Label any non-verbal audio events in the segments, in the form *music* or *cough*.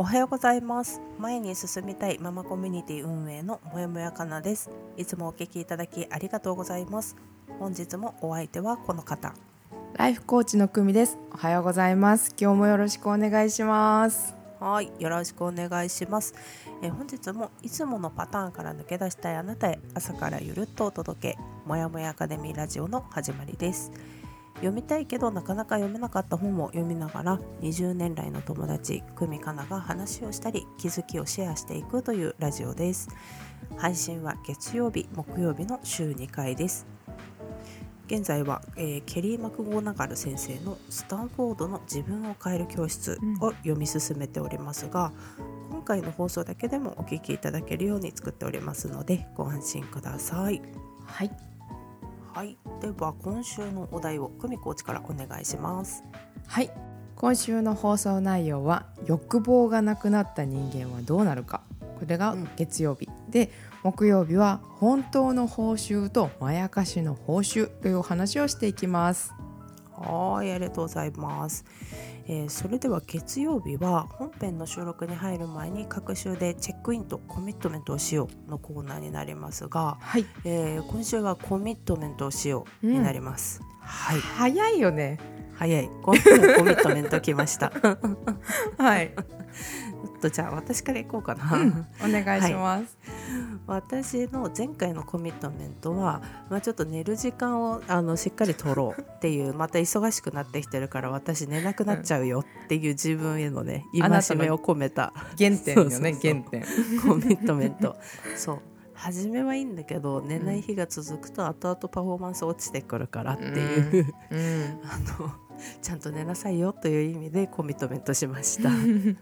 おはようございます前に進みたいママコミュニティ運営のもやもやかなですいつもお聞きいただきありがとうございます本日もお相手はこの方ライフコーチの久美です。おはようございます。今日もよろしくお願いします。はい、よろしくお願いします。えー本日もいつものパターンから抜け出したいあなたへ朝からゆるっとお届け、もやもやアカデミーラジオの始まりです。読みたいけどなかなか読めなかった本を読みながら20年来の友達久美かなが話をしたり気づきをシェアしていくというラジオです配信は月曜日木曜日の週2回です現在は、えーケリー・マクゴナガル先生の「スタンフォードの自分を変える教室」を読み進めておりますが、今回の放送だけでもお聞きいただけるように作っておりますのでご安心ください。はい。はい、では今週のお題を久美コーチからお願いします。はい。今週の放送内容は欲望がなくなった人間はどうなるか。これがうん月曜日、で木曜日は本当の報酬とまやかしの報酬というお話をしていきます。はい、ありがとうございます。えーそれでは月曜日は本編の収録に入る前に各週でチェックインとコミットメントをしようのコーナーになりますが、はい。えー今週はコミットメントをしようになります。はい、早いよね。早い。コミコミットメント来ました。ちょはい。っとじゃあ私から行こうかな。お願いします。私の前回のコミットメントは、まあ、ちょっと寝る時間をあのしっかり取ろうっていうまた忙しくなってきてるから私寝なくなっちゃうよっていう自分へのね戒めを込めた原点よね。原点。コミットメントそう初めはいいんだけど寝ない日が続くと後々パフォーマンス落ちてくるからっていう、うん。*laughs* あのちゃんと寝なさいよという意味でコミットメントしました。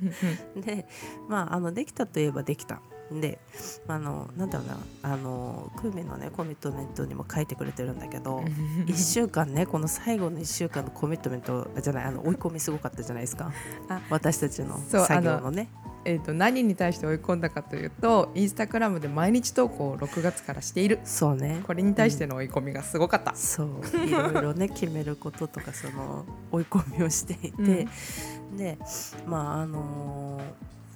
*laughs* でまああのできたといえばできた。であのなんだろうな。あのクーミのねコミットメントにも書いてくれてるんだけど *laughs* 1週間ねこの最後の1週間のコミットメントじゃないあの追い込みすごかったじゃないですか。あ私たちの作業のねえー、と何に対して追い込んだかというとインスタグラムで毎日投稿を6月からしている。そうね。これに対しての追い込みがすごかった、そう。いろいろね *laughs* 決めることとかその追い込みをしていて、でまああの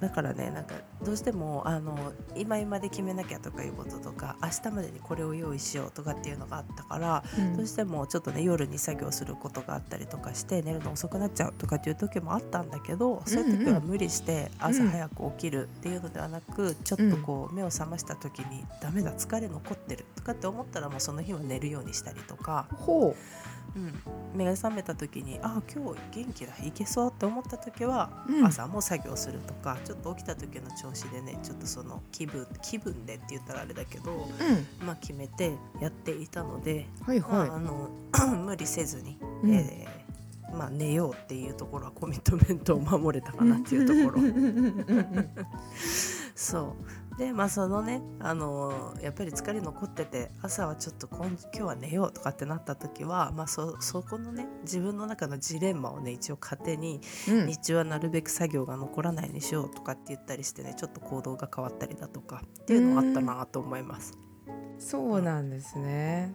だからねなんかどうしてもあの今今で決めなきゃとかいうこととか明日までにこれを用意しようとかっていうのがあったから、うん。どうしてもちょっとね夜に作業することがあったりとかして寝るの遅くなっちゃうとかっていう時もあったんだけど、そういう時は無理して朝早く起きるっていうのではなく、ちょっとこう目を覚ました時にダメだ疲れ残ってるとかって思ったらもうその日は寝るようにしたりとか、ほうん、目が覚めた時にあ今日元気だいけそうって思った時は、うん。朝も作業するとかちょっと起きた時の調子でねちょっとその気分気分でって言ったらあれだけど、う、うん、まあ、決めてやっていたので、はいまあ、はあの *clears throat* 無理せずに、うん。えーまあ、寝ようっていうところはコミットメントを守れたかなっていうところ。そうでまあそのねあのやっぱり疲れ残ってて朝はちょっと今今日は寝ようとかってなった時は、まあ、そそこのね自分の中のジレンマをね一応糧にうん。日中はなるべく作業が残らないようにしようとかって言ったりしてねちょっと行動が変わったりだとかっていうのがあったなと思います。そうなんですね。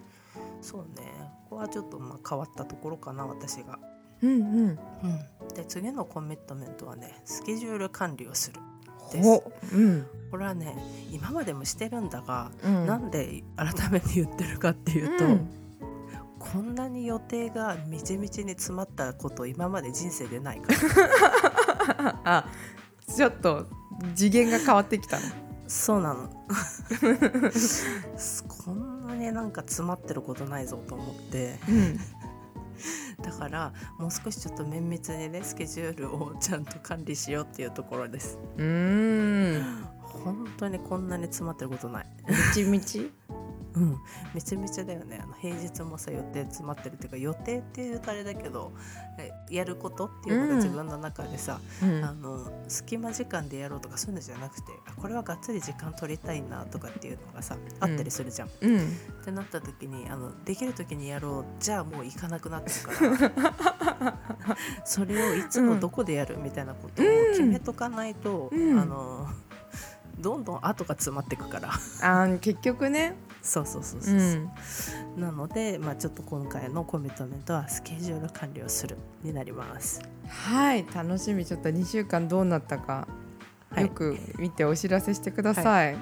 そうね。ここはちょっとまあ変わったところかな私が。うんうん。うん、で次のコミットメントはねスケジュール管理をするです。ほうん。これはね今までもしてるんだが、うん。なんで改めて言ってるかっていうと、うん。こんなに予定がみちみちに詰まったこと今まで人生でないから。*laughs* あちょっと次元が変わってきたのそうなの。*laughs* こんなになんか詰まってることないぞと思ってうんだからもう少しちょっと綿密にねスケジュールをちゃんと管理しようっていうところです。うーん。本当にこんなに詰まってることない。みちみちうん、めちゃめちゃだよね。あの平日もさ予定詰まってるっていうか予定っていうとあれだけどえやることっていうのが自分の中でさ、うん。あの隙間時間でやろうとかそういうのじゃなくてあこれはがっつり時間取りたいなとかっていうのがさあったりするじゃん。うん。ってなった時にあのできる時にやろうじゃあもう行かなくなってるから *laughs* それをいつもどこでやるみたいなことを決めとかないと、うん。あのどんどん後が詰まっていくから。あー結局ねそうそうそうそうう、ん。なので、まあ、ちょっと今回のコミットメントはスケジュール管理をするになります。はい。楽しみ。ちょっと2週間どうなったか、はい。よく見てお知らせしてください、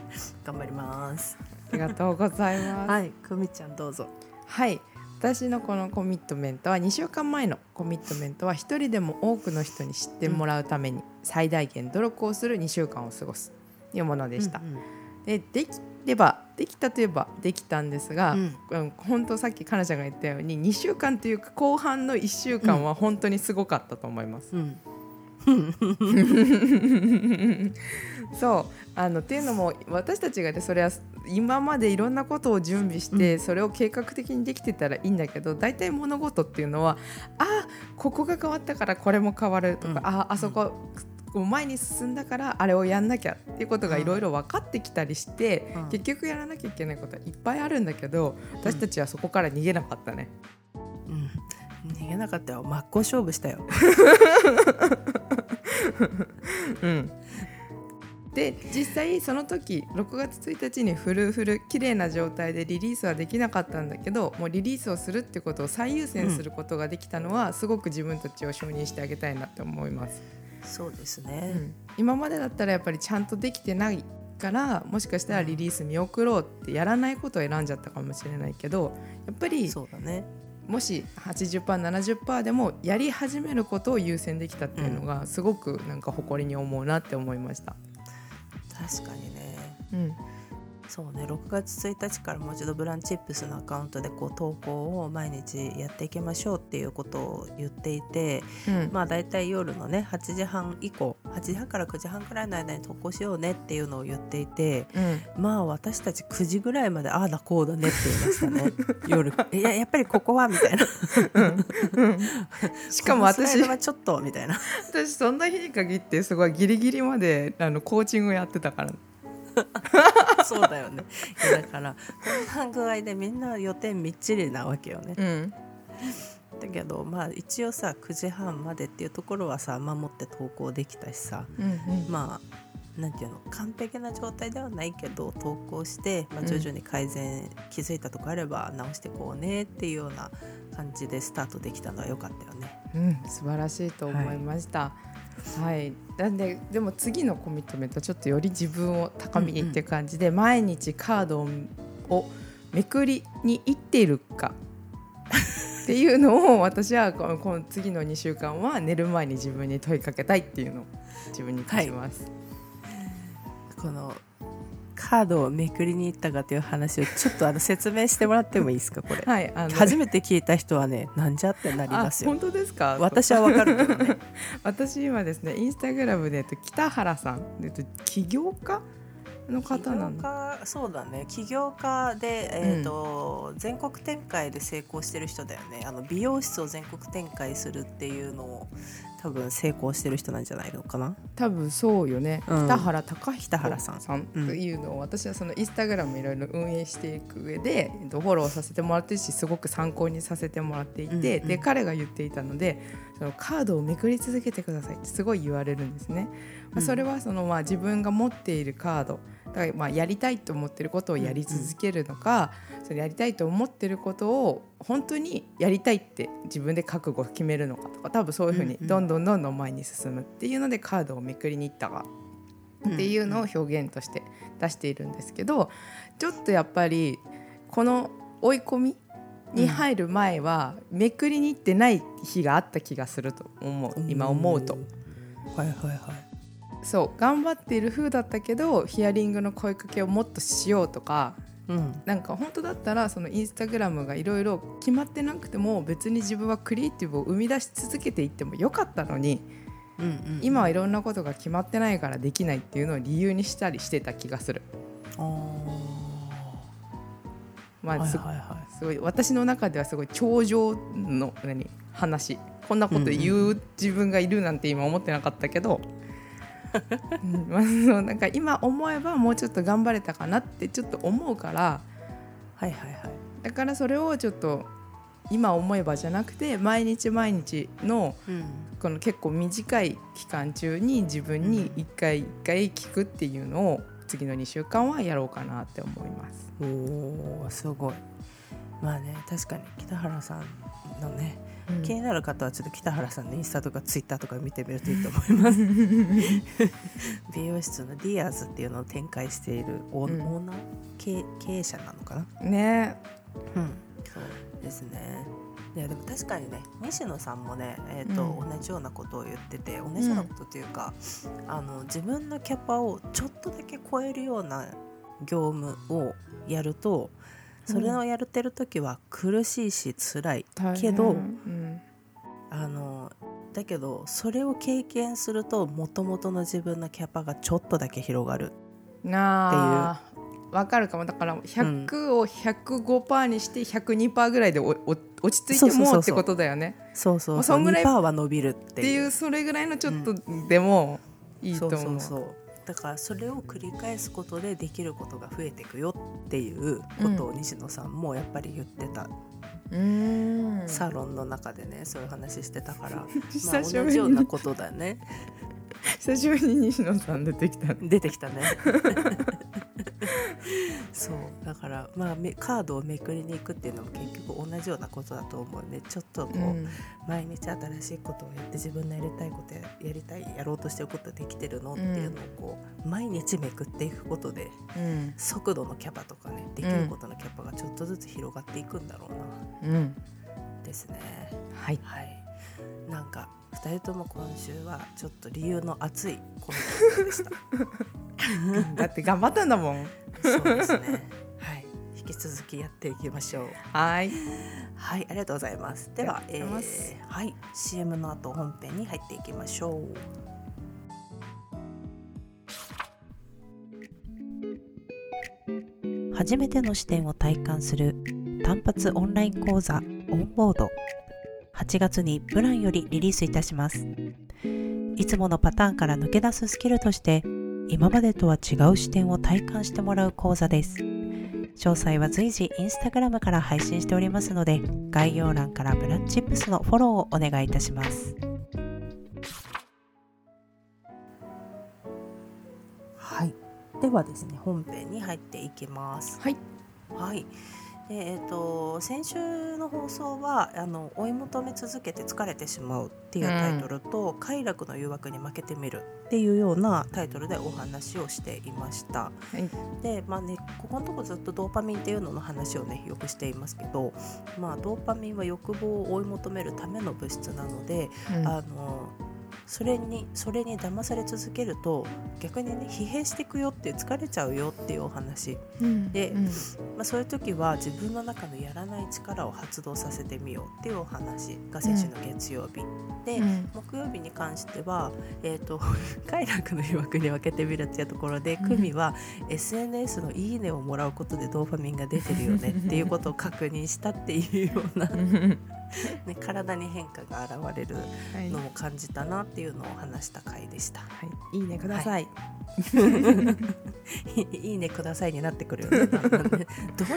頑張ります。ありがとうございます。はい、くみちゃんどうぞ。はい。私のこのコミットメントは2週間前のコミットメントは一人でも多くの人に知ってもらうために最大限努力をする2週間を過ごす。というものでした、うんうん。でできればできたといえばできたんですが、うん。うん、本当さっきかなちゃんが言ったように2週間というか後半の1週間は本当にすごかったと思います。うん、*laughs* そうあのっていうのも私たちがねそれは今までいろんなことを準備して、それを計画的にできてたらいいんだけど大体物事っていうのはあここが変わったからこれも変わるとか、うん。ああそこ、こう前に進んだからあれをやんなきゃっていうことがいろいろ分かってきたりして、うん結局やらなきゃいけないことはいっぱいあるんだけど私たちはそこから逃げなかったね。うん、逃げなかったよ。真っ向勝負したよ。*laughs* うんで実際その時6月1日にフルフル綺麗な状態でリリースはできなかったんだけどもうリリースをするってことを最優先することができたのは、すごく自分たちを承認してあげたいなって思います、そうですうね。ん今までだったらやっぱりちゃんとできてないからもしかしたらリリース見送ろうってやらないことを選んじゃったかもしれないけどやっぱりそうだね。もし 80%70% でもやり始めることを優先できたっていうのがすごくなんか誇りに思うなって思いました。確かにね。うんそうね6月1日からもう一度ブランチップスのアカウントでこう投稿を毎日やっていきましょうっていうことを言っていてうん。まあ大体夜のね8時半以降8時半から9時半くらいの間に投稿しようねっていうのを言っていてうん。まあ私たち9時ぐらいまでああだこうだねって言いましたね。*laughs* 夜。いややっぱりここはみたいな。しかも私はちょっとみたいな。私そんな日に限ってすごいギリギリまであのコーチングやってたからそうだよね。だからこんな具合でみんな予定みっちりなわけよね。うん。だけどまあ一応さ9時半までっていうところはさ守って投稿できたしさうんうん。まあなんていうの完璧な状態ではないけど投稿して、まあ、うん。徐々に改善、気づいたとこあれば直していこうねっていうような感じでスタートできたのは良かったよね。うん、素晴らしいと思いました。はい、なんででも次のコミットメントちょっとより自分を高みにって感じで、毎日カードををめくりに行っているか。っていうのを私はこのこの次の2週間は寝る前に自分に問いかけたいっていうのを自分に課します。このカードをめくりに行ったかという話をちょっとあの説明してもらってもいいですかこれ。はい、あの初めて聞いた人はねなんじゃってなりあますよ本。当ですか？私はわかるけどね。*laughs* 私今ですねインスタグラムで、えっと、北原さん、えっと、起業家？の方起業なんだ家そうだね。起業家で、えーと全国展開で成功してる人だよね。あの美容室を全国展開するっていうのを多分成功してる人なんじゃないのかな？多分そうよね、うん。北原隆人北原さん。さん。というのを、私はそのインスタグラムいろいろ運営していく上でえっとフォローさせてもらってるしすごく参考にさせてもらっていて、うんうん。で彼が言っていたのでそのカードをめくり続けてくださいってすごい言われるんですね。まあ、それはそのまあ自分が持っているカード。だからまあやりたいと思ってることをやり続けるのか、それやりたいと思ってることを本当にやりたいって自分で覚悟を決めるのかとか多分そういうふうにどんどんどんどん前に進むっていうのでカードをめくりに行ったかっていうのを表現として出しているんですけどちょっとやっぱりこの追い込みに入る前はめくりに行ってない日があった気がすると思う。今思うと。はいはいはい。そう頑張っている風だったけどヒアリングの声かけをもっとしようとかうん。なんか本当だったらそのインスタグラムがいろいろ決まってなくても別に自分はクリエイティブを生み出し続けていってもよかったのにうんうん。今はいろんなことが決まってないからできないっていうのを理由にしたりしてた気がする。あーまあす,、ごい私の中ではすごい頂上の何話。こんなこと言う自分がいるなんて今思ってなかったけど、*laughs* うんまあ、そうなんか今思えばもうちょっと頑張れたかなってちょっと思うから。はいはいはい。だからそれをちょっと今思えばじゃなくて毎日毎日のうん。この結構短い期間中に自分に一回一回聞くっていうのを次の2週間はやろうかなって思います。おーすごい。まあね確かに北原さんのね、気になる方はちょっと北原さんのインスタとかツイッターとか見てみるといいと思います。*laughs* 美容室のディアーズっていうのを展開しているオ,、ーナー経経営者なのかな？ね。うんそうですねいやでも確かにね西野さんもね、えーとうん。同じようなことを言ってて同じようなことというか、あの自分のキャパをちょっとだけ超えるような業務をやるとそれをやってる時は苦しいし辛い大変けどうんあのだけどそれを経験するともともとの自分のキャパがちょっとだけ広がるなあわかるかも。だから100を105%にして102%ぐらいでおお落ち着いてそうってことだよね。そうそうそう。そぐらい2%は伸びるっってていうそれぐらいのちょっとでもいいと思う。そうそうそう。だからそれを繰り返すことでできることが増えていくよっていうことを西野さんもやっぱり言ってた、うーん。サロンの中でねそういう話してたから、*laughs* まあ、久しぶりに同じようなことだね。*laughs* 久しぶりに西野さん出てきた。出てきたね *laughs* そうだからまあめカードをめくりに行くっていうのも結局同じようなことだと思うね。ちょっとこう、うん。毎日新しいことをやって自分のやりたいことややりたいやろうとしてることできてるのっていうのをこう、毎日めくっていくことでうん。速度のキャパとかねできることのキャパがちょっとずつ広がっていくんだろうな、うん。ですね。はい。はい。なんか2人とも今週はちょっと理由の熱いコメントでした。*laughs* だって頑張ったんだもん。そうですね。はい。引き続きやっていきましょう。はい。はいありがとうございます。ではえーはい。CM の後本編に入っていきましょう。初めての視点を体感する単発オンライン講座オンボード8月にプランよりリリースいたします。いつものパターンから抜け出すスキルとして今までとは違う視点を体感してもらう講座です。詳細は随時インスタグラムから配信しておりますので概要欄からブラッチップスのフォローをお願いいたします。はい。ではですね本編に入っていきます。はい。はい。でえー、と先週の放送はあの追い求め続けて疲れてしまうっていうタイトルと、快楽の誘惑に負けてみるっていうようなタイトルでお話をしていました。はい。でまあねここのとこずっとドーパミンっていうのの話をねよくしていますけど、まあ、ドーパミンは欲望を追い求めるための物質なので、うんあのそれにそれに騙され続けると逆にね疲弊していくよって疲れちゃうよっていうお話。うんでうん。まあ、そういう時は自分の中のやらない力を発動させてみようっていうお話が先週の月曜日、で、うん。木曜日に関しては、えー、と *laughs* 快楽の誘惑に分けてみるっていうところでうん。久美は SNS の「いいね」をもらうことでドーパミンが出てるよねっていうことを確認したっていうような、ね、体に変化が現れるはいのを感じたなっていうのを話した回でした。はい。いいねください。*laughs* いいねくださいになってくるよねどう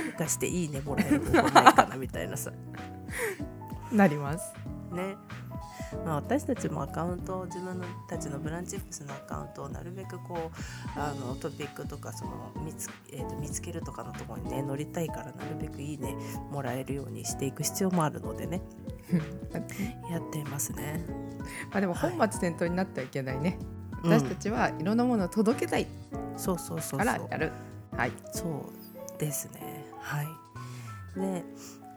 にかしていいねもらえる方法ないかなみたいなさ *laughs* なります。ねまあ、私たちもアカウントを自分たちのブランチップスのアカウントをなるべくこうあのトピックとかその見つ,、えーと見つけるとかのところにね乗りたいからなるべくいいねもらえるようにしていく必要もあるのでね *laughs* やっていますね。まあでも本末転倒になってはいけないね。うん私たちはいろんなものを届けたいそうそうそうそうからやる。はい。そうですね。はい。で、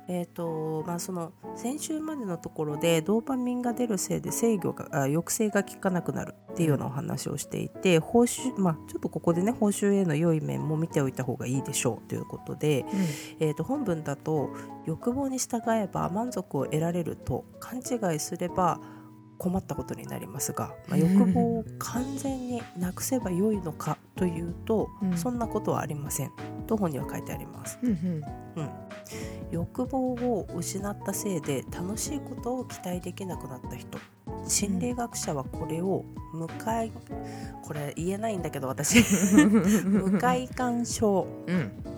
えっ、とまあその先週までのところでドーパミンが出るせいで制御があ抑制が効かなくなるっていうようなお話をしていて、報酬まあちょっとここでね報酬への良い面も見ておいた方がいいでしょうということで、えー、と本文だと欲望に従えば満足を得られると勘違いすれば困ったことになりますが、まあ、欲望を完全になくせばよいのかというと、うん。そんなことはありません。と本には書いてあります。うんうん。うん、欲望を失ったせいで楽しいことを期待できなくなった人。心理学者はこれを無快これ言えないんだけど私。*laughs* 無快感症うん。ね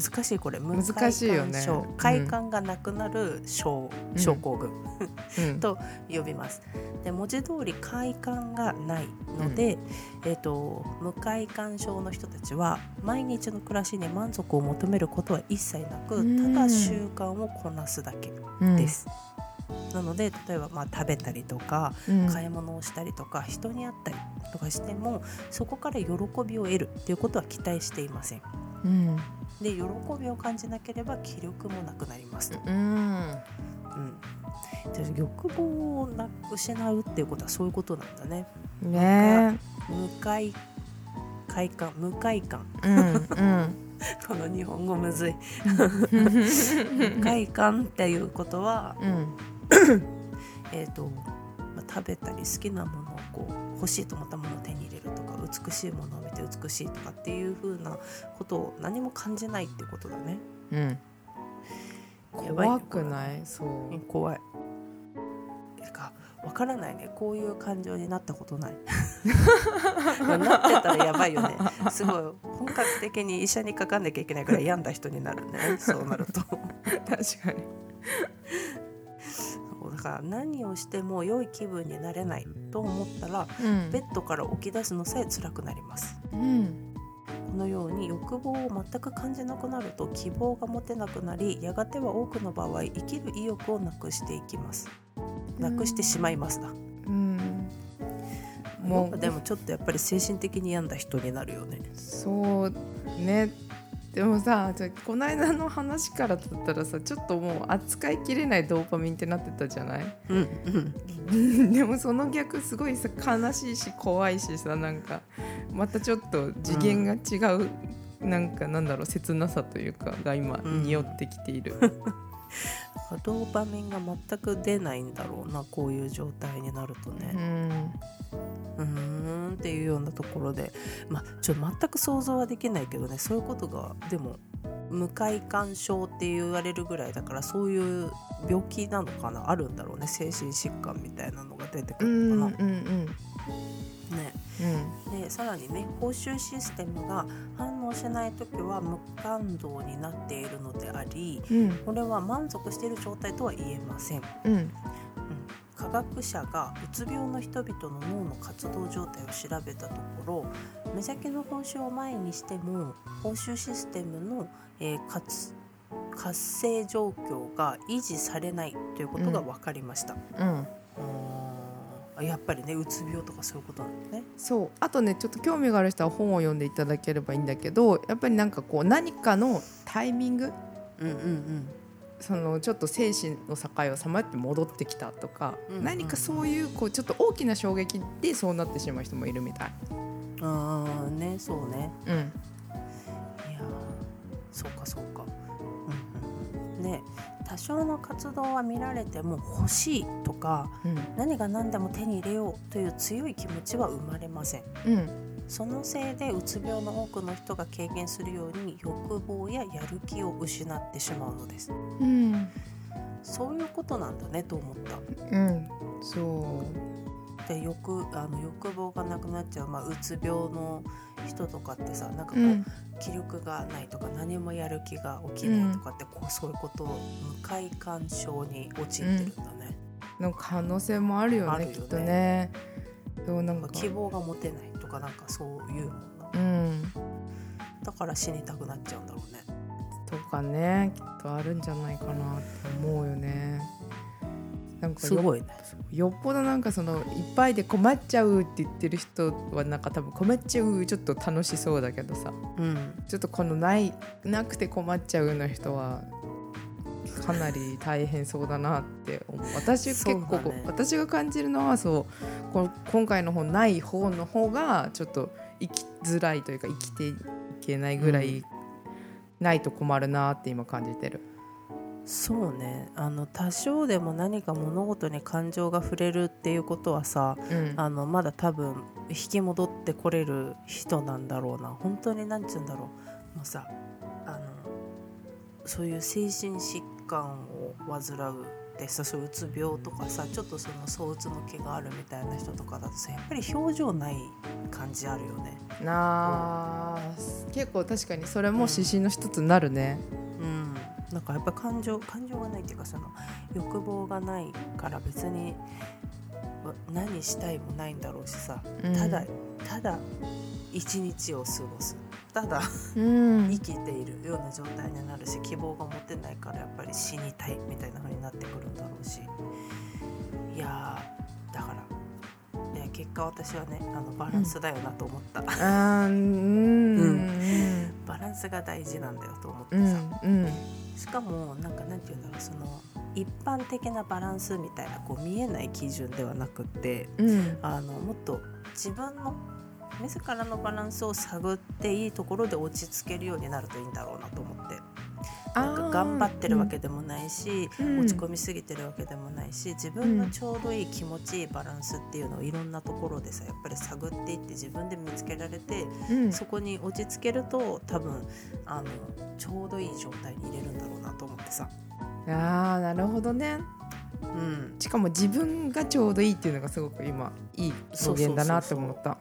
難しいこれ。無難しいよね。快感症。うん快感がなくなる症。症候群、*laughs* うん。と呼びます。で文字通り快感がないので、えー、と無快感症の人たちは毎日の暮らしに満足を求めることは一切なくうん。ただ習慣をこなすだけうん。です、なので例えばまあ食べたりとかうん。買い物をしたりとか人に会ったりとかしてもそこから喜びを得るっていうことは期待していません。うん。で喜びを感じなければ気力もなくなります。と、うん。うん、で欲望をなく失うっていうことはそういうことなんだね。ね。無快快感無快感。*laughs* この日本語むずい。*laughs* 無快感っていうことはうん *coughs* えーとまあ、食べたり好きなものをこう欲しいと思ったものを手に入れるとか美しいものを見て美しいとかっていう風なことを何も感じないってことだね。うん怖くない？そううん怖い。てかわからないねこういう感情になったことない。*laughs* なってたらやばいよね。すごい本格的に医者にかかんなきゃいけないから病んだ人になるね。そうなると。*laughs* 確かにから何をしても良い気分になれないと思ったらうん。ベッドから起き出すのさえ辛くなります。うん。このように欲望を全く感じなくなると希望が持てなくなりやがては多くの場合生きる意欲をなくしていきます。なくしてしまいます。だ、うん。もう。でもちょっとやっぱり精神的に病んだ人になるよね。そうねでもさこの間の話からだったらさちょっともう扱いきれないドーパミンってなってたじゃない？うんうん。*laughs* でもその逆すごいさ悲しいし怖いしさなんかまたちょっと次元が違う、なんかなんだろう切なさというかが今うん。匂ってきている、*laughs* ドーパミンが全く出ないんだろうなこういう状態になるとうねん。うーんっていうようなところで。まあちょっと全く想像はできないけどね。そういうことがでも無快感症って言われるぐらいだからそういう病気なのかな？あるんだろうね。精神疾患みたいなのが出てくうんるのかうんうんな、ね。でさらにね報酬システムが反応しない時は無感動になっているのでありうん。これは満足している状態とは言えません。うん。科学者がうつ病の人々の脳の活動状態を調べたところ目先の報酬を前にしても報酬システムの、えー活活性状況が維持されないということが分かりました、うん。あーやっぱりねうつ病とかそういうことなんだね。そう。あとねちょっと興味がある人は本を読んでいただければいいんだけどやっぱりなんかこう何かのタイミングうんうんうん。そのちょっと精神の境をさまって戻ってきたとか、うんうん何かそういうこうちょっと大きな衝撃でそうなってしまう人もいるみたい。ああねそうね。うん。いやーそうかそうか、多少の活動は見られても欲しいとかうん。何が何でも手に入れようという強い気持ちは生まれません。うん。そのせいでうつ病の多くの人が経験するように欲望ややる気を失ってしまうのです。うん。そういうことなんだねと思った。うん。そで欲あの欲望がなくなっちゃう、まあ、うつ病の人とかってさなんかこう、ううん。気力がないとか何もやる気が起きないとかって、こうそういうことを無快感症に陥ってるんだね、の可能性もあるよねね。きっとね。そうなんか。なんか希望が持てないとかなんかそういうもんな。うん。だから死にたくなっちゃうんだろうね。とかねきっとあるんじゃないかなって思うよね。なんかよすごいね。よっぽどなんかそのいっぱいで困っちゃうって言ってる人はなんか多分困っちゃうちょっと楽しそうだけどさ。うん。ちょっとこのないなくて困っちゃうの人はかなり大変そうだなって思う。私結構、ね。私が感じるのはそうこの今回の本ない方の方がちょっと生きづらいというか生きていけないぐらいないと困るなって今感じてる。そうね。あの多少でも何か物事に感情が触れるっていうことはさうん。あのまだ多分引き戻ってこれる人なんだろうな。本当に何て言うんだろう。もうさあのそういう精神疾患を患うでさそういううつ病とかさちょっとその躁うつの気があるみたいな人とかだとさやっぱり表情ない感じあるよね。なあ結構確かにそれも指針の一つになるね。うん、なんかやっぱ感情感情がないっていうかその欲望がないから別にわ何したいもないんだろうしさ、うん。ただただ一日を過ごす。ただうん。生きているような状態になるし希望が持てないからやっぱり死にたいみたいな風になってくるんだろうし。いや結果私はねあのバランスだよなと思った、うん。うん。バランスが大事なんだよと思ってうさ、んうん。しかもなんかなんて言うんだろうその一般的なバランスみたいなこう見えない基準ではなくってうん。あのもっと自分の自らのバランスを探っていいところで落ち着けるようになるといいんだろうなと思ってなんか頑張ってるわけでもないし、うん。落ち込みすぎてるわけでもないし自分のちょうどいい気持ちいいバランスっていうのをいろんなところでさやっぱり探っていって自分で見つけられてうん。そこに落ち着けると多分あのちょうどいい状態に入れるんだろうなと思ってさ。あーなるほどね。うん、しかも自分がちょうどいいっていうのがすごく今いい表現だなって思った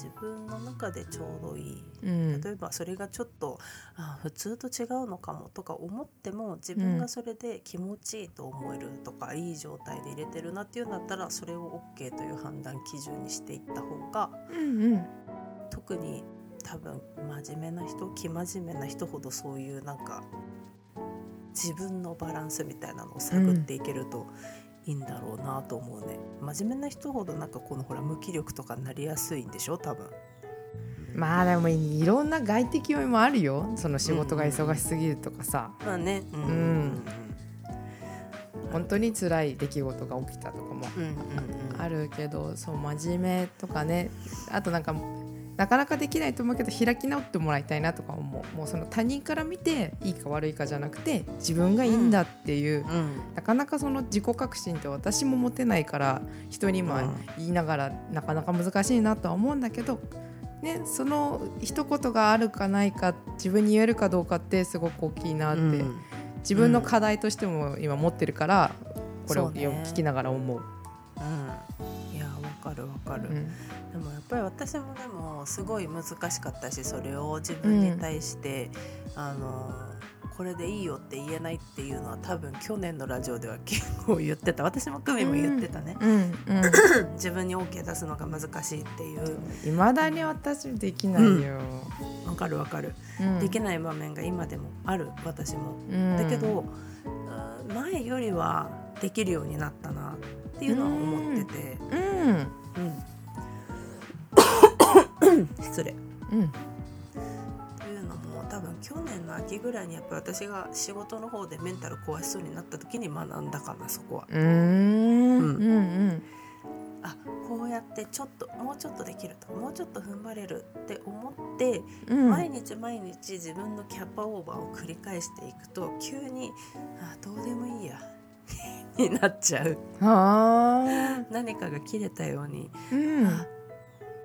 自分の中でちょうどいい。うん。例えばそれがちょっとあ普通と違うのかもとか思っても自分がそれで気持ちいいと思えるとか、いい状態で入れてるなっていうんだったらそれを OK という判断基準にしていった方がうんうん。特に多分真面目な人生真面目な人ほどそういうなんか自分のバランスみたいなのを探っていけるといいんだろうなと思うね、真面目な人ほどなんかこのほら無気力とかになりやすいんでしょ多分。まあでもいろんな外的要因もあるよ。その仕事が忙しすぎるとかさ。まあね。うんん。本当に辛い出来事が起きたとかもうんうんうん。あるけどそう真面目とかね。あとなんかなかなかできないと思うけど開き直ってもらいたいなとか思う。もうその他人から見ていいか悪いかじゃなくて自分がいいんだっていう、うん。なかなかその自己革新って私も持てないから人に今うん言いながらなかなか難しいなとは思うんだけど、ね、その一言があるかないか自分に言えるかどうかってすごく大きいなって、うん。自分の課題としても今持ってるからこれを聞きながら思う。うん。いやわかるわかる、うん。でもやっぱり私もでもすごい難しかったしそれを自分に対して、あのこれでいいよって言えないっていうのは多分去年のラジオでは結構言ってた。私も久美も言ってたね、うんうん *coughs* 自分に OK 出すのが難しいっていう。いまだに私できないよ。わかるわかる、うん。できない場面が今でもある私も、うん。だけどうん前よりはできるようになったなっていうのは思ってて、うん。うん、失礼。うん。というのも多分去年の秋ぐらいにやっぱり私が仕事の方でメンタル壊しそうになった時に学んだかなそこは。うーん。うん。うん。あこうやってちょっともうちょっとできるともうちょっと踏ん張れるって思って、うん。毎日毎日自分のキャパオーバーを繰り返していくと急にあどうでもいいや *laughs* になっちゃう。はあ何かが切れたように、うん。あ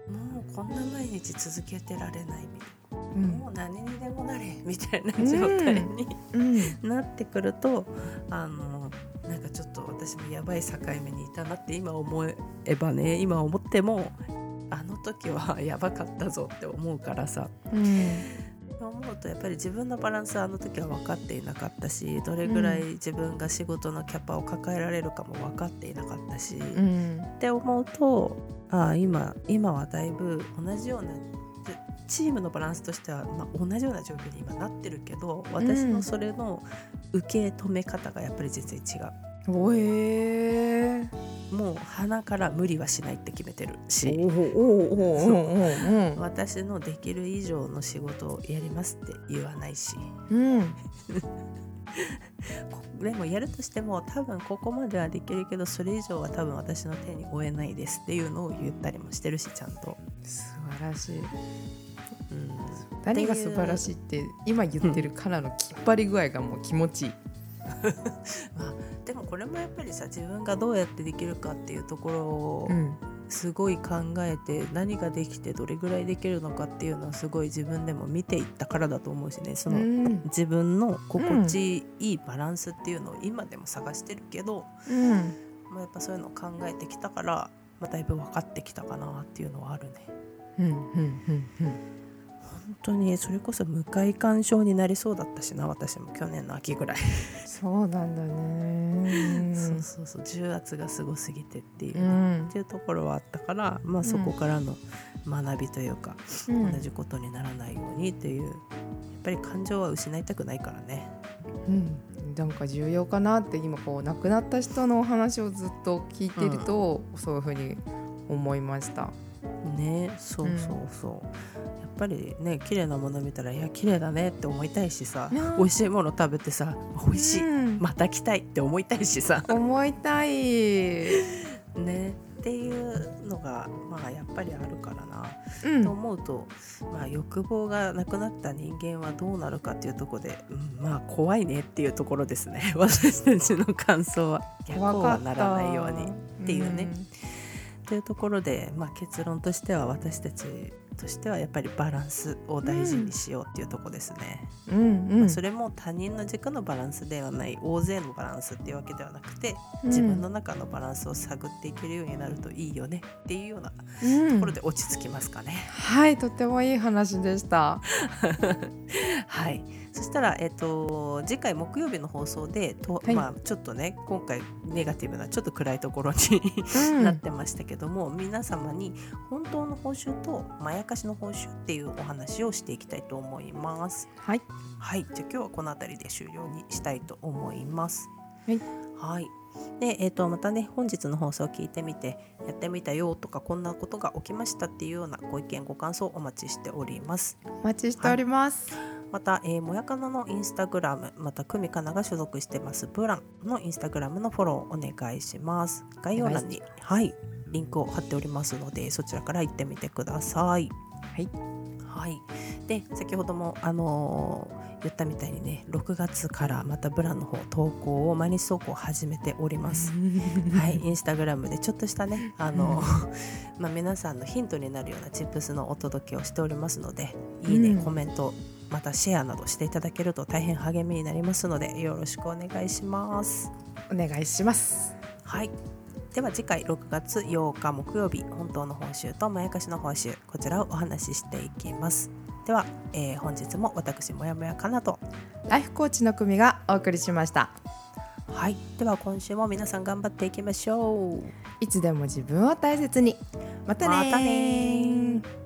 もうこんな毎日続けてられないみたいな、うん。もう何にでもなれみたいな状態に、うん。なってくるとあのなんかちょっと私もやばい境目にいたなって今思えばね今思ってもあの時はやばかったぞって思うからさ。うん思うとやっぱり自分のバランスはあの時は分かっていなかったしどれぐらい自分が仕事のキャパを抱えられるかも分かっていなかったし、うん。って思うとああ今今はだいぶ同じようなでチームのバランスとしては、まあ、同じような状況に今なってるけど私のそれの受け止め方がやっぱり全然違う。おえー。もう鼻から無理はしないって決めてるおし私のできる以上の仕事をやりますって言わないし。うん。*laughs* こでもやるとしても多分ここまではできるけどそれ以上は多分私の手に負えないですっていうのを言ったりもしてるしちゃんと。素晴らしい。うん。何が素晴らしいって今言ってるカラーのきっぱり具合がもう気持ちいい *laughs* まあでもこれもやっぱりさ自分がどうやってできるかっていうところをうん。すごい考えて何ができてどれぐらいできるのかっていうのをすごい自分でも見ていったからだと思うしね。その、うん。自分の心地いいバランスっていうのを今でも探してるけど、うん。まあ、やっぱそういうのを考えてきたから、まあ、だいぶ分かってきたかなっていうのはあるね。うんうんうん本当にそれこそ向井感傷になりそうだったしな私も去年の秋ぐらい、そうなんだね。*laughs* そうそうそう。重圧がすごすぎてっていううね、ん。っていうところはあったから、まあ、そこからの学びというか、うん。同じことにならないようにっていうやっぱり感情は失いたくないからね。うん。なんか重要かなって今こう亡くなった人のお話をずっと聞いてると、そういうふうに思いました。ねそうそうそう、ぱりね綺麗なもの見たらいや綺麗だねって思いたいしさ、ね美味しいもの食べてさ美味しい、うん。また来たいって思いたいしさ。思いたい。*laughs* ねっていうのがまあやっぱりあるからな、うん。と思うと、まあ、欲望がなくなった人間はどうなるかっていうところで、うん、まあ怖いねっていうところですね。*laughs* 私たちの感想は。逆はならないようにっていうね。というところで、まあ、結論としては私たちとしてはやっぱりバランスを大事にしようっていうところですね、うんうん、まあそれも他人の軸のバランスではない大勢のバランスっていうわけではなくて自分の中のバランスを探っていけるようになるといいよねっていうようなうん。ところで落ち着きますかね、はいとてもいい話でした。*laughs* はい。そしたら、えっと次回木曜日の放送でと、はい。まあ、ちょっとね今回ネガティブなちょっと暗いところにうん。*laughs* なってましたけども、皆様に本当の報酬とまやかしの報酬っていうお話をしていきたいと思います。はいはい、じゃあ今日はこの辺りで終了にしたいと思います。はいはいで、えー、とまたね本日の放送を聞いてみてやってみたよとかこんなことが起きましたっていうようなご意見ご感想お待ちしております。お待ちしております。また、えーもやかなのインスタグラムまた久美かなが所属してます。ブランのインスタグラムのフォローお願いします。概要欄にはいリンクを貼っておりますのでそちらから行ってみてください。はい。はい。で先ほどもあのー言ったみたいにね6月からまたブランの方投稿を毎日投稿を始めております。*laughs* はい、インスタグラムでちょっとしたね、あの、まあ、皆さんのヒントになるようなチップスのお届けをしておりますので、いいね、うん。コメント、またシェアなどしていただけると大変励みになりますので、よろしくお願いします。お願いします。はい。では次回6月8日木曜日、本当の報酬とまやかしの報酬、こちらをお話ししていきます。では、えー本日も私もやもやかなと、ライフコーチの組がお送りしました。はい。では今週も皆さん頑張っていきましょう。いつでも自分を大切に。またねーまたねー